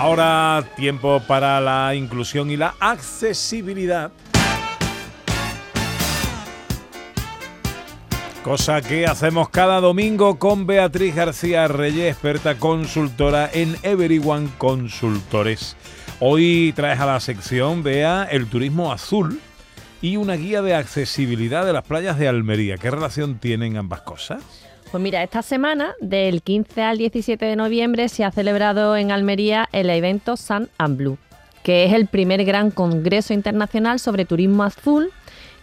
Ahora tiempo para la inclusión y la accesibilidad. Cosa que hacemos cada domingo con Beatriz García Reyes, experta consultora en Everyone Consultores. Hoy traes a la sección, vea, el turismo azul y una guía de accesibilidad de las playas de Almería. ¿Qué relación tienen ambas cosas? Pues mira, esta semana, del 15 al 17 de noviembre, se ha celebrado en Almería el evento Sun and Blue, que es el primer gran congreso internacional sobre turismo azul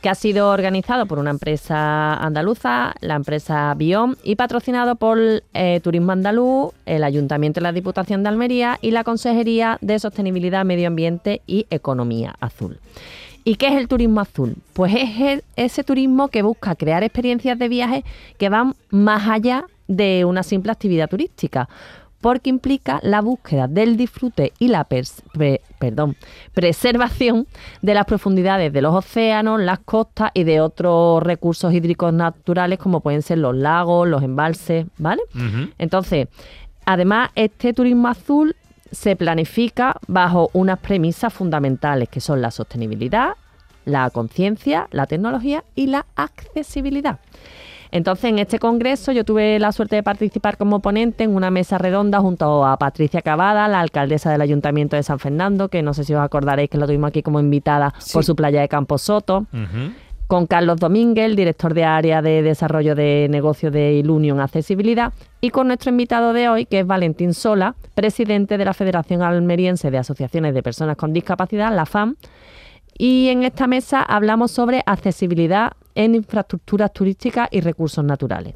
que ha sido organizado por una empresa andaluza, la empresa Biom, y patrocinado por eh, Turismo Andaluz, el Ayuntamiento de la Diputación de Almería y la Consejería de Sostenibilidad, Medio Ambiente y Economía Azul. ¿Y qué es el turismo azul? Pues es ese turismo que busca crear experiencias de viaje que van más allá de una simple actividad turística, porque implica la búsqueda del disfrute y la perdón, preservación de las profundidades de los océanos, las costas y de otros recursos hídricos naturales como pueden ser los lagos, los embalses, ¿vale? Entonces, además, este turismo azul se planifica bajo unas premisas fundamentales que son la sostenibilidad, la conciencia, la tecnología y la accesibilidad. Entonces, en este congreso yo tuve la suerte de participar como ponente en una mesa redonda junto a Patricia Cavada, la alcaldesa del Ayuntamiento de San Fernando, que no sé si os acordaréis que lo tuvimos aquí como invitada por su playa de Campo Soto con Carlos Domínguez, el director de área de desarrollo de negocio de Ilunion Accesibilidad, y con nuestro invitado de hoy, que es Valentín Sola, presidente de la Federación Almeriense de Asociaciones de Personas con Discapacidad, la FAM. Y en esta mesa hablamos sobre accesibilidad en infraestructuras turísticas y recursos naturales.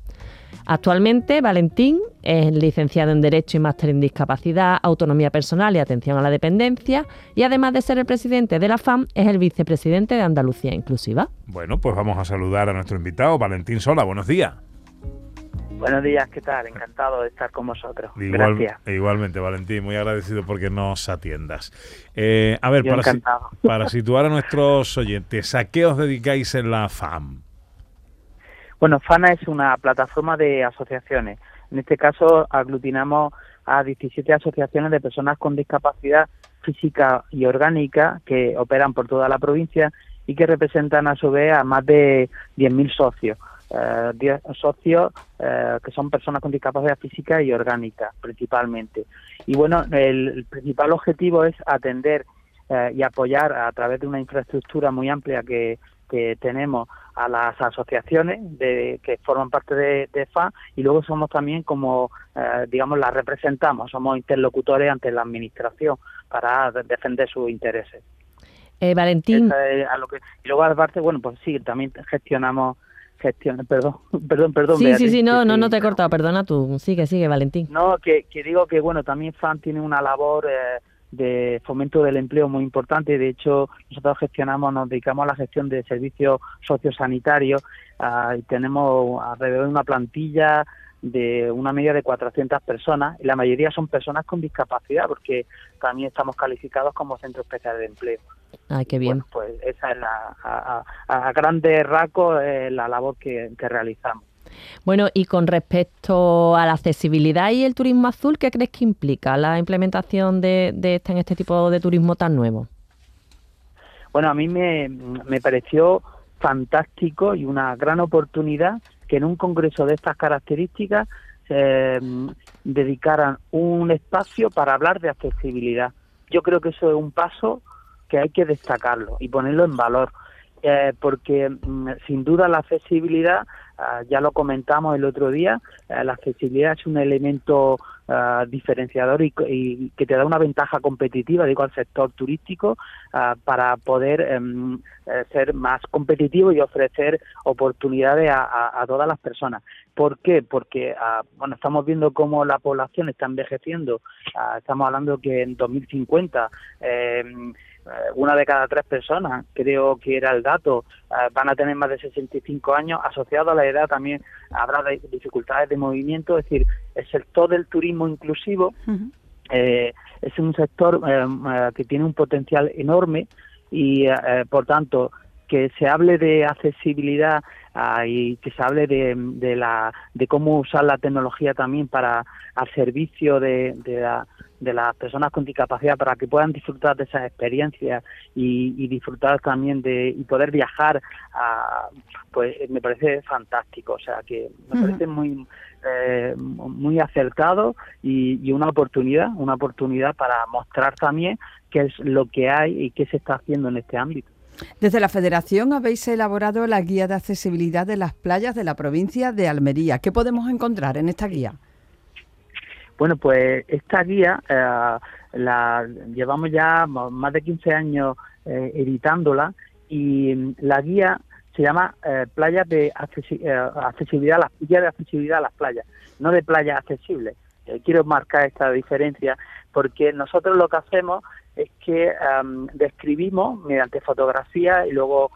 Actualmente, Valentín es licenciado en Derecho y máster en Discapacidad, Autonomía Personal y Atención a la Dependencia y además de ser el presidente de la FAM, es el vicepresidente de Andalucía Inclusiva. Bueno, pues vamos a saludar a nuestro invitado, Valentín Sola. Buenos días. Buenos días, ¿qué tal? Encantado de estar con vosotros. Gracias. Igualmente, Valentín, muy agradecido porque nos atiendas. Eh, a ver, para, para situar a nuestros oyentes, ¿a qué os dedicáis en la FAM? Bueno, FANA es una plataforma de asociaciones. En este caso aglutinamos a 17 asociaciones de personas con discapacidad física y orgánica que operan por toda la provincia y que representan a su vez a más de 10.000 socios. Eh, socios eh, que son personas con discapacidad física y orgánica principalmente. Y bueno, el, principal objetivo es atender eh, y apoyar a través de una infraestructura muy amplia que, que tenemos a las asociaciones de, que forman parte de, de FA y luego somos también como, eh, digamos, las representamos, somos interlocutores ante la Administración para defender sus intereses. Eh, Valentín. y luego aparte, bueno, pues sí, también gestionamos gestión, perdón, perdón, perdón. Sí, sí, sí, no, no, no te he cortado, perdona tú, sigue, sigue, Valentín. No, que, que digo que, bueno, también FAN tiene una labor eh, de fomento del empleo muy importante. De hecho, nosotros gestionamos, nos dedicamos a la gestión de servicios sociosanitarios ah, y tenemos alrededor de una plantilla de una media de 400 personas y la mayoría son personas con discapacidad porque también estamos calificados como centro especial de empleo. Ay, qué bien. pues esa es la, a, a, grandes rasgos eh, la labor que realizamos. Bueno, y con respecto a la accesibilidad y el turismo azul, ¿qué crees que implica la implementación de, de este, en este tipo de turismo tan nuevo? Bueno, a mí me, pareció fantástico y una gran oportunidad que en un congreso de estas características mm, dedicaran un espacio para hablar de accesibilidad. Yo creo que eso es un paso que hay que destacarlo y ponerlo en valor, eh, porque mm, sin duda la accesibilidad Ah, ya lo comentamos el otro día, eh, la accesibilidad es un elemento ah, diferenciador y, que te da una ventaja competitiva, digo, al sector turístico ah, para poder em, eh, ser más competitivo y ofrecer oportunidades a, todas las personas. ¿Por qué? Porque, bueno, estamos viendo cómo la población está envejeciendo. estamos hablando que en 2050 eh, una de cada tres personas, creo que era el dato, eh, van a tener más de 65 años. Asociado a la edad también habrá dificultades de movimiento, es decir, el sector del turismo inclusivo eh, es un sector que tiene un potencial enorme y, por tanto, que se hable de accesibilidad y que se hable de, de, la, de cómo usar la tecnología también para al servicio de, de, la, de las personas con discapacidad para que puedan disfrutar de esas experiencias y, disfrutar también de y poder viajar pues me parece fantástico. O sea que me parece muy eh, muy acertado y, y, una oportunidad una oportunidad para mostrar también qué es lo que hay y qué se está haciendo en este ámbito desde la Federación habéis elaborado la guía de accesibilidad de las playas de la provincia de Almería. ¿Qué podemos encontrar en esta guía? Bueno, pues esta guía eh, la llevamos ya más de 15 años eh, editándola y mm, la guía se llama eh, playas de accesibilidad a las guía de accesibilidad a las playas, no de playas accesibles. quiero marcar esta diferencia porque nosotros lo que hacemos es que describimos mediante fotografía y luego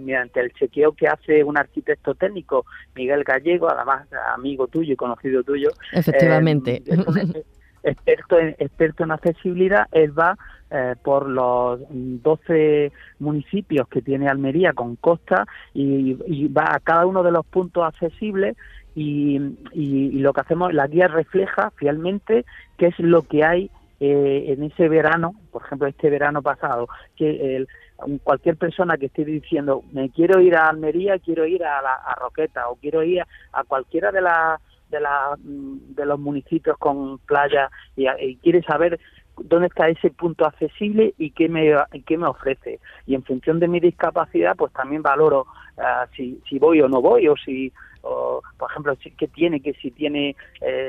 mediante el chequeo que hace un arquitecto técnico, Miguel Gallego, además amigo tuyo y conocido tuyo. Efectivamente. Em, experto en, experto en accesibilidad, él va eh, por los 12 municipios que tiene Almería con costa y, va a cada uno de los puntos accesibles y, y, lo que hacemos, la guía refleja fielmente qué es lo que hay eh, en ese verano, por ejemplo, este verano pasado, que el, cualquier persona que esté diciendo, me quiero ir a Almería, quiero ir a, la, Roqueta o quiero ir a cualquiera de, la, de, la, mm, de los municipios con playa y, quiere saber dónde está ese punto accesible y qué me, qué me ofrece. Y en función de mi discapacidad, pues también valoro ah, si, si voy o no voy o si o, por ejemplo, qué tiene, que si tiene eh,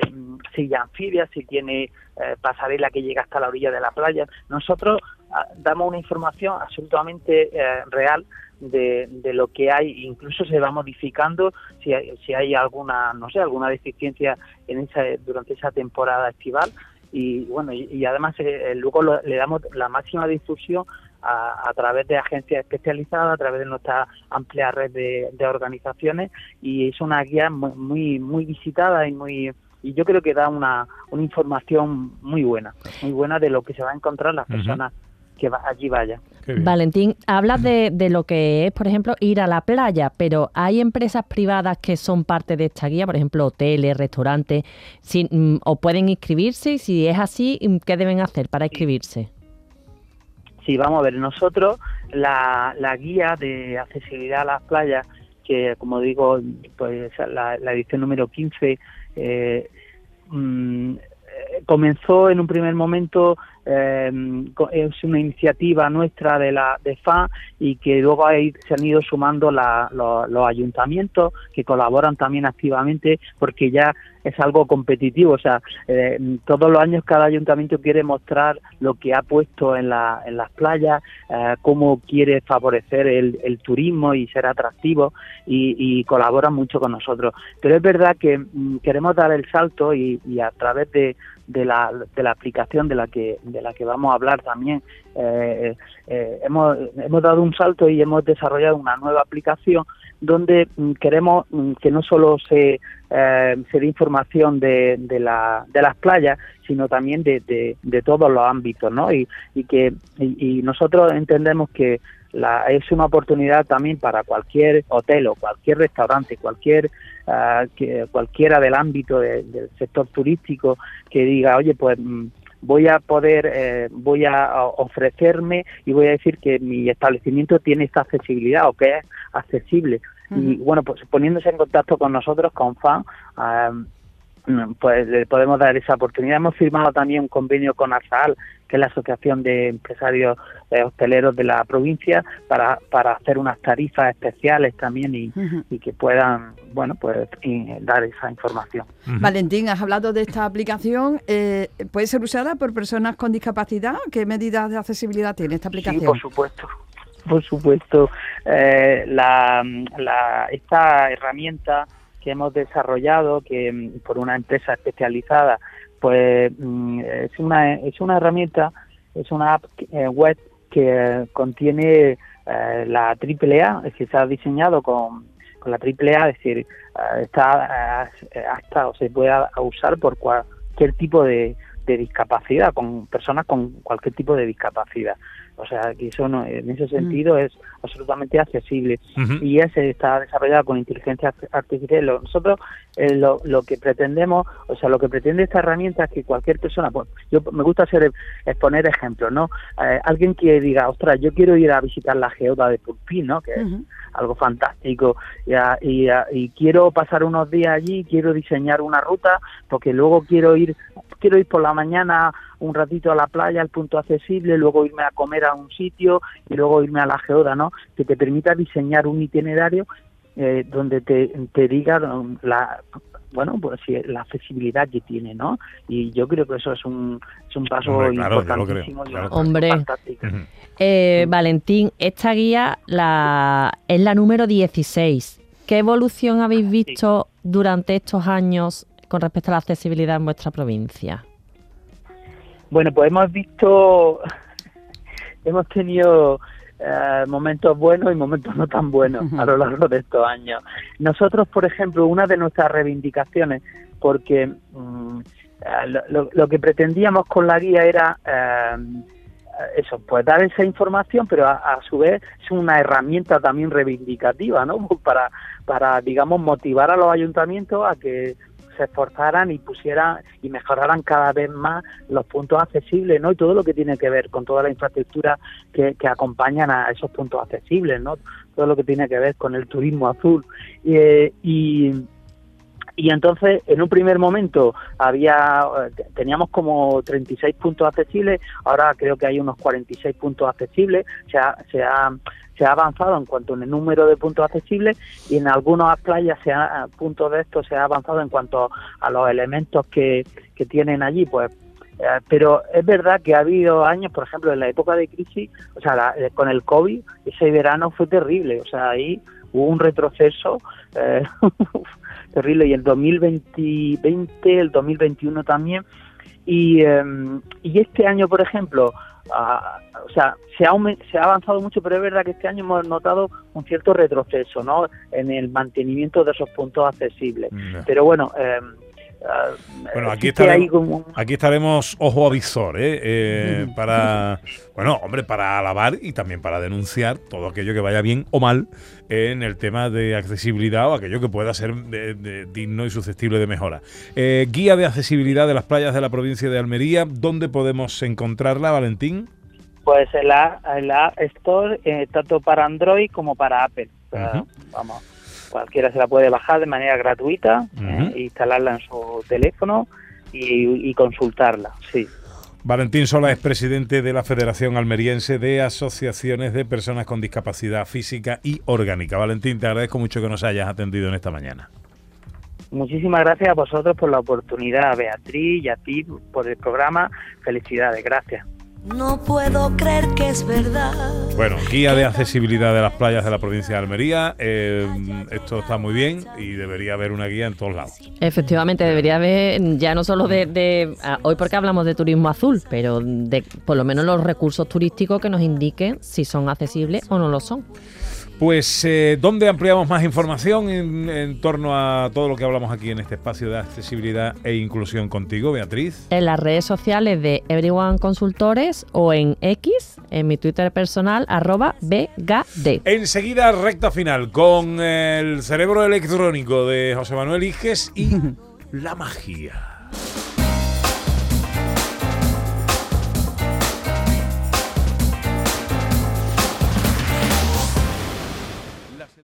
silla anfibia, si tiene eh, pasarela que llega hasta la orilla de la playa. Nosotros ah, damos una información absolutamente eh, real de, de, lo que hay, incluso se va modificando si hay, si hay alguna, no sé, alguna deficiencia en esa, durante esa temporada estival. Y bueno y, además eh, luego le damos la máxima difusión a, través de agencias especializadas, a través de nuestra amplia red de, organizaciones y es una guía muy, muy, visitada y muy y yo creo que da una, una información muy buena, muy buena de lo que se va a encontrar las personas que allí vayan. Valentín, hablas de, de, lo que es, por ejemplo, ir a la playa, pero hay empresas privadas que son parte de esta guía, por ejemplo, hoteles, restaurantes, mm, o pueden inscribirse, y si es así, ¿qué deben hacer para inscribirse? Sí, vamos a ver, nosotros la, la guía de accesibilidad a las playas, que como digo, pues la, edición número 15, eh, mm, eh, comenzó en un primer momento eh, es una iniciativa nuestra de la de FA y que luego se han ido sumando los ayuntamientos que colaboran también activamente porque ya es algo competitivo, o sea, eh, todos los años cada ayuntamiento quiere mostrar lo que ha puesto en, la, en las playas, eh, cómo quiere favorecer el, turismo y ser atractivo y, y colaboran mucho con nosotros. Pero es verdad que mm, queremos dar el salto y, y a través de, de la, de la aplicación de la que de la que vamos a hablar también eh, hemos, hemos dado un salto y hemos desarrollado una nueva aplicación donde mm, queremos mm, que no solo se, eh, se dé información de, de, la, de las playas, sino también de, de, todos los ámbitos, ¿no? Y, que y, nosotros entendemos que la, es una oportunidad también para cualquier hotel o cualquier restaurante, cualquier uh, cualquiera del ámbito del sector turístico que diga, oye, pues mm, voy a poder, eh, voy a ofrecerme y voy a decir que mi establecimiento tiene esta accesibilidad o que es accesible. Y bueno, pues poniéndose en contacto con nosotros, con FAN, pues le podemos dar esa oportunidad. Hemos firmado también un convenio con ASAL, que es la Asociación de Empresarios eh, Hosteleros de la provincia, para, para hacer unas tarifas especiales también y, y que puedan, bueno, pues dar esa información. Valentín, has hablado de esta aplicación. Eh, ¿Puede ser usada por personas con discapacidad? ¿Qué medidas de accesibilidad tiene esta aplicación? Sí, por supuesto por supuesto, eh, la, la, esta herramienta que hemos desarrollado, que mm, por una empresa especializada, pues mm, es una es una herramienta, es una app eh, web que contiene eh, la AAA, es decir, está diseñado con, con la AAA, es decir, eh, está hasta o se puede usar por cualquier tipo de, de discapacidad, con personas con cualquier tipo de discapacidad. O sea, que eso no, en ese sentido es absolutamente accesible. Y ese está desarrollado con inteligencia artificial. Nosotros eh, lo, lo que pretendemos, o sea, lo que pretende esta herramienta es que cualquier persona, pues, yo me gusta hacer exponer ejemplos, ¿no? Eh, alguien que diga, ostras, yo quiero ir a visitar la geoda de Pulpín, ¿no? Que es algo fantástico y, a- y, a- y quiero pasar unos días allí, quiero diseñar una ruta porque luego quiero ir quiero ir por la mañana un ratito a la playa, al punto accesible, luego irme a comer a un sitio y luego irme a la geoda, ¿no? Que te permita diseñar un itinerario eh, donde te, te diga um, la bueno pues sí, la accesibilidad que tiene no y yo creo que eso es un es un paso Hombre, claro, yo lo importantísimo creo, claro. Hombre. Eh, Valentín, esta guía la, es la número 16. ¿Qué evolución habéis visto durante estos años con respecto a la accesibilidad en vuestra provincia? Bueno, pues hemos visto, hemos tenido eh, momentos buenos y momentos no tan buenos a lo largo de estos años. Nosotros, por ejemplo, una de nuestras reivindicaciones, porque mm, eh, lo, lo- lo que pretendíamos con la guía era eh, eso, pues dar esa información, pero a, a su vez es una herramienta también reivindicativa, ¿no? Para, para, digamos, motivar a los ayuntamientos a que se esforzaran y pusieran y mejoraran cada vez más los puntos accesibles, ¿no? Y todo lo que tiene que ver con toda la infraestructura que, que acompañan a esos puntos accesibles, ¿no? Todo lo que tiene que ver con el turismo azul. Eh, y, y entonces, en un primer momento había eh, teníamos como 36 puntos accesibles, ahora creo que hay unos 46 puntos accesibles, se ha, se ha, se ha avanzado en cuanto al número de puntos accesibles y en algunas playas se ha, puntos de estos se ha avanzado en cuanto a los elementos que, que tienen allí, pues eh, pero es verdad que ha habido años, por ejemplo, en la época de crisis, o sea, la- eh, con el COVID, ese verano fue terrible, o sea, ahí hubo un retroceso eh, terrible y el 2020, el 2021 también, y, eh, y este año, por ejemplo, ah, o sea, se ha, se ha avanzado mucho, pero es verdad que este año hemos notado un cierto retroceso, ¿no? En el mantenimiento de esos puntos accesibles. Pero bueno, eh, Bueno, aquí estaremos, como aquí estaremos ojo avisor, ¿eh? Eh, para, bueno, hombre, para alabar y también para denunciar todo aquello que vaya bien o mal en el tema de accesibilidad o aquello que pueda ser de- de digno y susceptible de mejora. Eh, guía de accesibilidad de las playas de la provincia de Almería, ¿dónde podemos encontrarla, Valentín? Pues en la, en la App Store, eh, tanto para Android como para Apple. O sea, Ujú. Vamos, cualquiera se la puede bajar de manera gratuita, Ujú. eh, e instalarla en su teléfono y, y consultarla, sí. Valentín Sola es presidente de la Federación Almeriense de Asociaciones de Personas con Discapacidad Física y Orgánica. Valentín, te agradezco mucho que nos hayas atendido en esta mañana. Muchísimas gracias a vosotros por la oportunidad, Beatriz y a ti por el programa. Felicidades, gracias. No puedo creer que es verdad. Bueno, guía de accesibilidad de las playas de la provincia de Almería. eh, esto está muy bien y debería haber una guía en todos lados. Efectivamente, debería haber, ya no solo de, de- ah, hoy porque hablamos de turismo azul, pero de por lo menos los recursos turísticos que nos indiquen si son accesibles o no lo son. Pues, eh, ¿dónde ampliamos más información en, en torno a todo lo que hablamos aquí en este espacio de accesibilidad e inclusión contigo, Beatriz? En las redes sociales de Everyone Consultores o en X, en mi Twitter personal, arroba BGD. Enseguida, recta final, con el cerebro electrónico de José Manuel Iges y la magia.